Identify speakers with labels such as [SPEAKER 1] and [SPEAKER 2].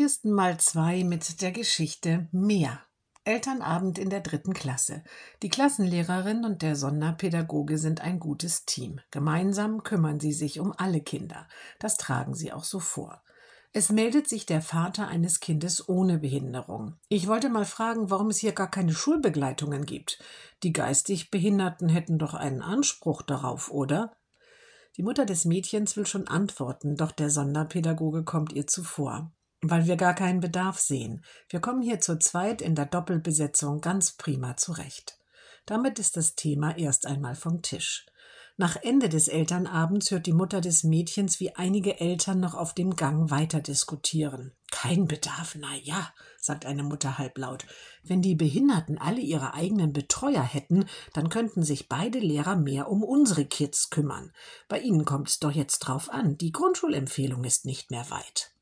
[SPEAKER 1] Kirsten mal zwei mit der Geschichte Mehr. Elternabend in der dritten Klasse. Die Klassenlehrerin und der Sonderpädagoge sind ein gutes Team. Gemeinsam kümmern sie sich um alle Kinder. Das tragen sie auch so vor. Es meldet sich der Vater eines Kindes ohne Behinderung. Ich wollte mal fragen, warum es hier gar keine Schulbegleitungen gibt. Die geistig Behinderten hätten doch einen Anspruch darauf, oder? Die Mutter des Mädchens will schon antworten, doch der Sonderpädagoge kommt ihr zuvor. Weil wir gar keinen Bedarf sehen. Wir kommen hier zu zweit in der Doppelbesetzung ganz prima zurecht. Damit ist das Thema erst einmal vom Tisch. Nach Ende des Elternabends hört die Mutter des Mädchens, wie einige Eltern noch auf dem Gang weiter diskutieren. Kein Bedarf, na ja, sagt eine Mutter halblaut. Wenn die Behinderten alle ihre eigenen Betreuer hätten, dann könnten sich beide Lehrer mehr um unsere Kids kümmern. Bei ihnen kommt's doch jetzt drauf an. Die Grundschulempfehlung ist nicht mehr weit.